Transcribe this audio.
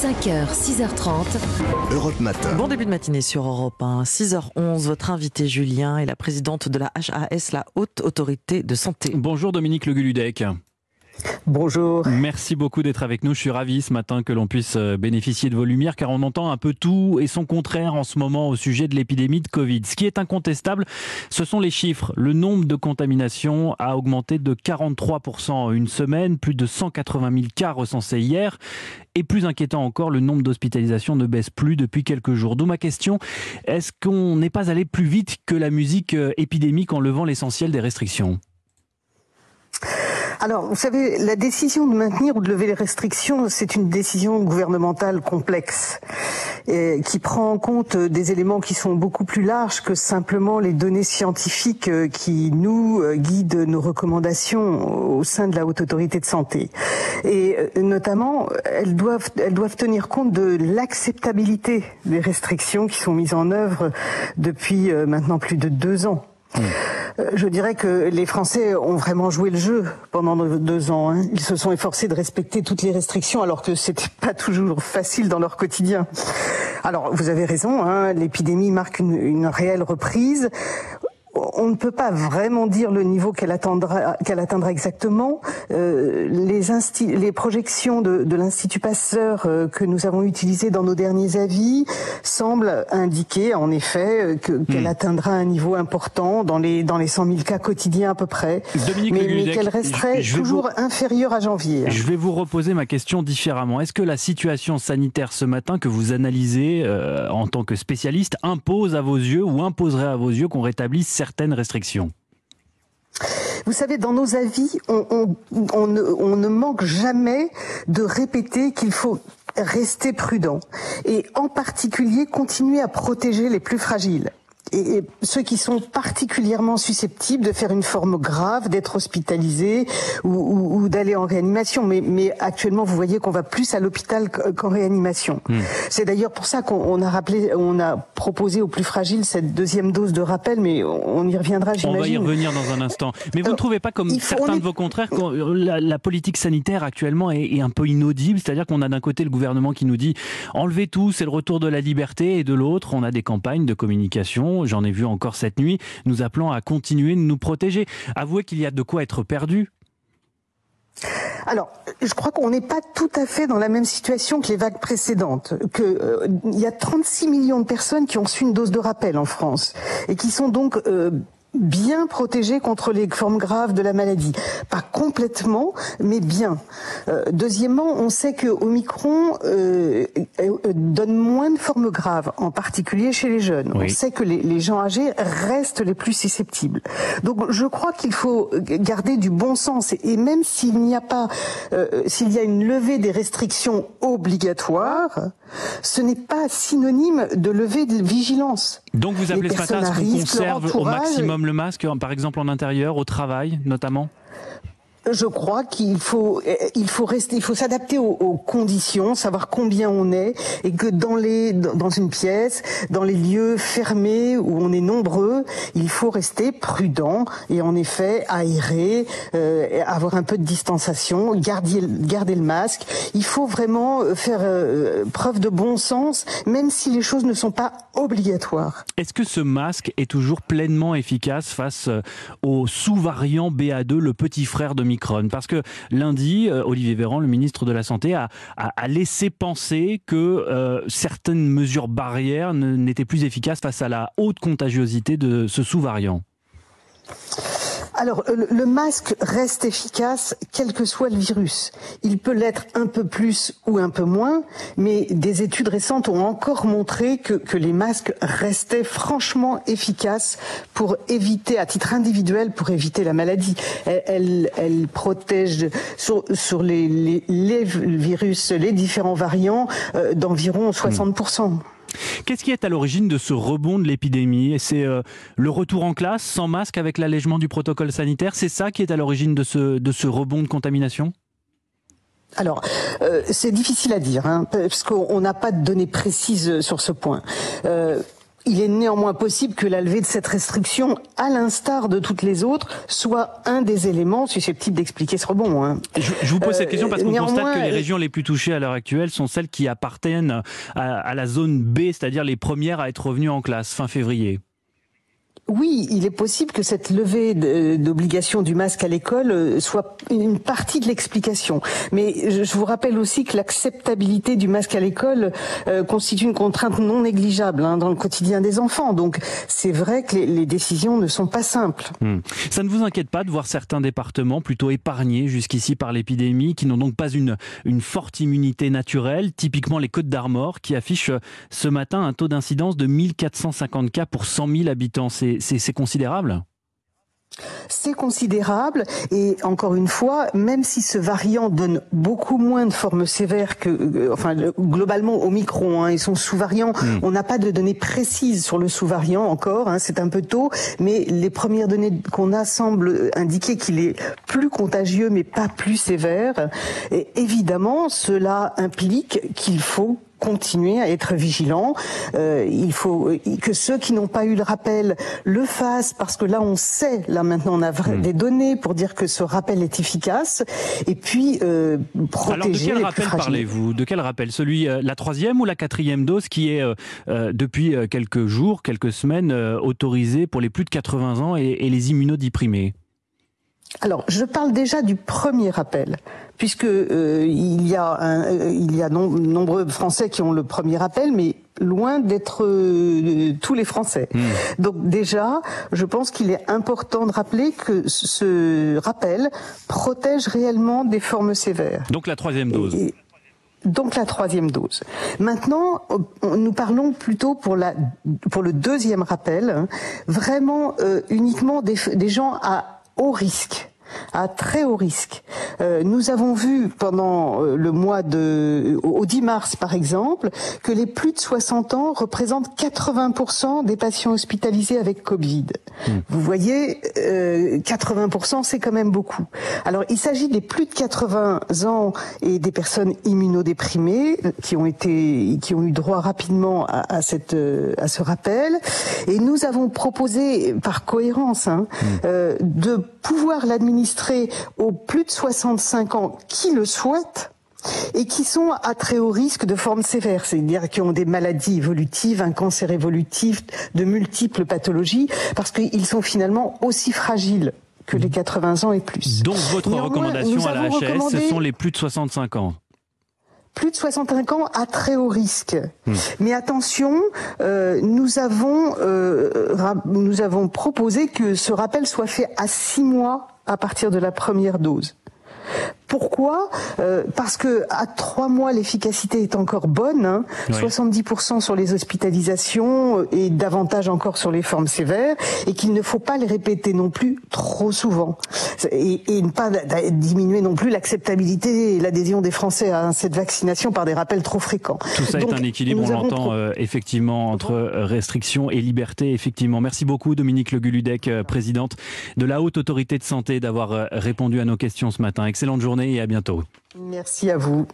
5h, 6h30. Europe Matin. Bon début de matinée sur Europe 1. 6h11, votre invité Julien est la présidente de la HAS, la Haute Autorité de Santé. Bonjour Dominique Le Guludec. Bonjour. Merci beaucoup d'être avec nous. Je suis ravi ce matin que l'on puisse euh, bénéficier de vos lumières car on entend un peu tout et son contraire en ce moment au sujet de l'épidémie de Covid. Ce qui est incontestable, ce sont les chiffres. Le nombre de contaminations a augmenté de 43% en une semaine, plus de 180 000 cas recensés hier. Et plus inquiétant encore, le nombre d'hospitalisations ne baisse plus depuis quelques jours. D'où ma question, est-ce qu'on n'est pas allé plus vite que la musique euh, épidémique en levant l'essentiel des restrictions? Alors, vous savez, la décision de maintenir ou de lever les restrictions, c'est une décision gouvernementale complexe qui prend en compte des éléments qui sont beaucoup plus larges que simplement les données scientifiques euh, qui nous euh, guident nos recommandations au sein de la haute autorité de santé. Et euh, notamment, elles doivent, elles doivent tenir compte de l'acceptabilité des restrictions qui sont mises en œuvre depuis maintenant plus de deux ans. Mmh. Euh, je dirais que les Français ont vraiment joué le jeu pendant deux ans. Hein. Ils se sont efforcés de respecter toutes les restrictions alors que c'était pas toujours facile dans leur quotidien. Alors vous avez raison, hein, l'épidémie marque une, une réelle reprise on ne peut pas vraiment dire le niveau qu'elle atteindra, qu'elle atteindra exactement. Euh, les, les projections de, de l'Institut Passeur euh, que nous avons utilisées dans nos derniers avis semblent indiquer en effet euh, que, qu'elle hmm. atteindra un niveau important dans les, dans les 100 000 cas quotidiens à peu près, mais, mais qu'elle resterait toujours inférieure à janvier. Je vais vous reposer ma question différemment. Est-ce que la situation sanitaire ce matin que vous analysez euh, en tant que spécialiste impose à vos yeux ou imposerait à vos yeux qu'on rétablisse certaines vous savez, dans nos avis, on, ne, manque jamais de répéter qu'il faut rester prudent et en particulier continuer à protéger les plus fragiles et, ceux qui sont particulièrement susceptibles de faire une forme grave, d'être hospitalisés ou, ou, d'aller en réanimation. Mais, mais, actuellement, vous voyez qu'on va plus à l'hôpital qu'en réanimation. Hmm. C'est d'ailleurs pour ça qu'on a rappelé, on a proposé aux plus fragiles cette deuxième dose de rappel, mais on y reviendra, j'imagine. On va y revenir dans un instant. Mais vous ne trouvez pas, comme certains de vos contraires, que la, la, politique sanitaire actuellement est, est un peu inaudible C'est-à-dire qu'on a d'un côté le gouvernement qui nous dit enlevez tout, c'est le retour de la liberté, et de l'autre, on a des campagnes de communication j'en ai vu encore cette nuit, nous appelant à continuer de nous protéger. Avouez qu'il y a de quoi être perdu alors, je crois qu'on n'est pas tout à fait dans la même situation que les vagues précédentes. Que euh, il y a 36 millions de personnes qui ont su une dose de rappel en France et qui sont donc euh, bien protégés contre les formes graves de la maladie. Pas complètement, mais bien. Euh, deuxièmement, on sait que Omicron euh, euh, donne moins de formes graves, en particulier chez les jeunes. On sait que les, les, gens âgés restent les plus susceptibles. Donc je crois qu'il faut garder du bon sens et, même s'il n'y a pas, euh, s'il y a une levée des restrictions obligatoires, ce n'est pas synonyme de lever de vigilance. Donc vous appelez ce matin à ce qu'on conserve au maximum le masque, par exemple en intérieur, au travail notamment? Je crois qu'il faut, il faut rester, il faut s'adapter aux, conditions, savoir combien on est, et que dans les, dans une pièce, dans les lieux fermés où on est nombreux, il faut rester prudent et en effet aérer, euh, avoir un peu de distanciation, garder, garder le masque. Il faut vraiment faire euh, preuve de bon sens, même si les choses ne sont pas obligatoires. Est-ce que ce masque est toujours pleinement efficace face euh, au sous-variant BA2, le petit frère de parce que lundi, euh, Olivier Véran, le ministre de la Santé, a, laissé penser que euh, certaines mesures barrières n'étaient plus efficaces face à la haute contagiosité de ce sous-variant. Alors, le masque reste efficace quel que soit le virus. Il peut l'être un peu plus ou un peu moins, mais des études récentes ont encore montré que, les masques restaient franchement efficaces pour éviter, à titre individuel, pour éviter la maladie. Elle, elle, protège sur, les, virus, les différents variants, euh, d'environ 60%. Qu'est-ce qui est à l'origine de ce rebond de l'épidémie C'est euh, le retour en classe sans masque avec l'allègement du protocole sanitaire C'est ça qui est à l'origine de ce, rebond de contamination? Alors, euh, c'est difficile à dire, hein, parce qu'on n'a pas de données précises sur ce point. Euh, il est néanmoins possible que la levée de cette restriction, à l'instar de toutes les autres, soit un des éléments susceptibles d'expliquer ce rebond. Hein. Je, vous pose cette question parce qu'on constate que les régions les plus touchées à l'heure actuelle sont celles qui appartiennent à la zone B, c'est-à-dire les premières à être revenues en classe fin février. Oui, il est possible que cette levée d'obligation du masque à l'école euh, soit une partie de l'explication. Mais je vous rappelle aussi que l'acceptabilité du masque à l'école euh, constitue une contrainte non négligeable hein, dans le quotidien des enfants. Donc c'est vrai que les, décisions ne sont pas simples. Hmm. Ça ne vous inquiète pas de voir certains départements plutôt épargnés jusqu'ici par l'épidémie, qui n'ont donc pas une, forte immunité naturelle, typiquement les Côtes d'Armor, qui affichent ce matin un taux d'incidence de 1450 cas pour 100 000 habitants considérable? C'est considérable et encore une fois, même si ce variant donne beaucoup moins de formes sévères que, euh, enfin globalement au micron, hein, ils sont sous-variants, hmm. on n'a pas de données précises sur le sous-variant encore, hein, c'est un peu tôt, mais les premières données qu'on a semblent indiquer qu'il est plus contagieux mais pas plus sévère. Et évidemment, cela implique qu'il faut continuer à être vigilant. Euh, il faut euh, que ceux qui n'ont pas eu le rappel le fassent parce que là on sait, là maintenant on a hmm. des données pour dire que ce rappel est efficace. Et puis euh, protéger. Alors de quel rappel parlez-vous? De quel rappel? Celui euh, la troisième ou la quatrième dose qui est depuis quelques jours, quelques semaines autorisée pour les plus de 80 ans et, et les immunodéprimés? Alors, je parle déjà du premier rappel, puisque euh, il y a, un, euh, il y a nombreux Français qui ont le premier rappel, mais loin d'être euh, tous les Français. Hmm. Donc déjà, je pense qu'il est important de rappeler que ce rappel protège réellement des formes sévères. Donc la troisième dose. donc la troisième dose. Maintenant, nous parlons plutôt pour la pour le deuxième rappel, hein, vraiment uniquement des, des gens à haut risque à très haut risque. Euh, nous avons vu pendant euh, le mois de au 10 mars par exemple que les plus de 60 ans représentent 80% des patients hospitalisés avec Covid. Hmm. Vous voyez, euh, 80% c'est quand même beaucoup. Alors il s'agit des plus de 80 ans et des personnes immunodéprimées qui ont été qui ont eu droit rapidement à, à cette à ce rappel et nous avons proposé par cohérence hein, hmm. euh, de pouvoir l'administrer aux plus de 65 ans qui le souhaitent et qui sont à très haut risque de formes sévères, c'est-à-dire qui ont des maladies évolutives, un cancer évolutif, de multiples pathologies, parce qu'ils sont finalement aussi fragiles que les 80 ans et plus. Donc votre recommandation à la HAS, ce sont les plus de 65 ans plus de 65 ans à très haut risque. Hmm. Mais attention, euh, nous avons euh, nous avons proposé que ce rappel soit fait à six mois à partir de la première dose. Pourquoi? Euh, Parce que à trois mois, l'efficacité est encore bonne, hein, 70% sur les hospitalisations euh, et davantage encore sur les formes sévères, et qu'il ne faut pas les répéter non plus trop souvent, et, et ne pas diminuer non plus l'acceptabilité et l'adhésion des Français à cette vaccination par des rappels trop fréquents. Tout ça est un équilibre, on l'entend euh, effectivement, entre restrictions et liberté, effectivement. Merci beaucoup Dominique Le Guludec, présidente de la Haute Autorité de Santé, d'avoir répondu à nos questions ce matin. Excellente journée et à bientôt. Merci à vous.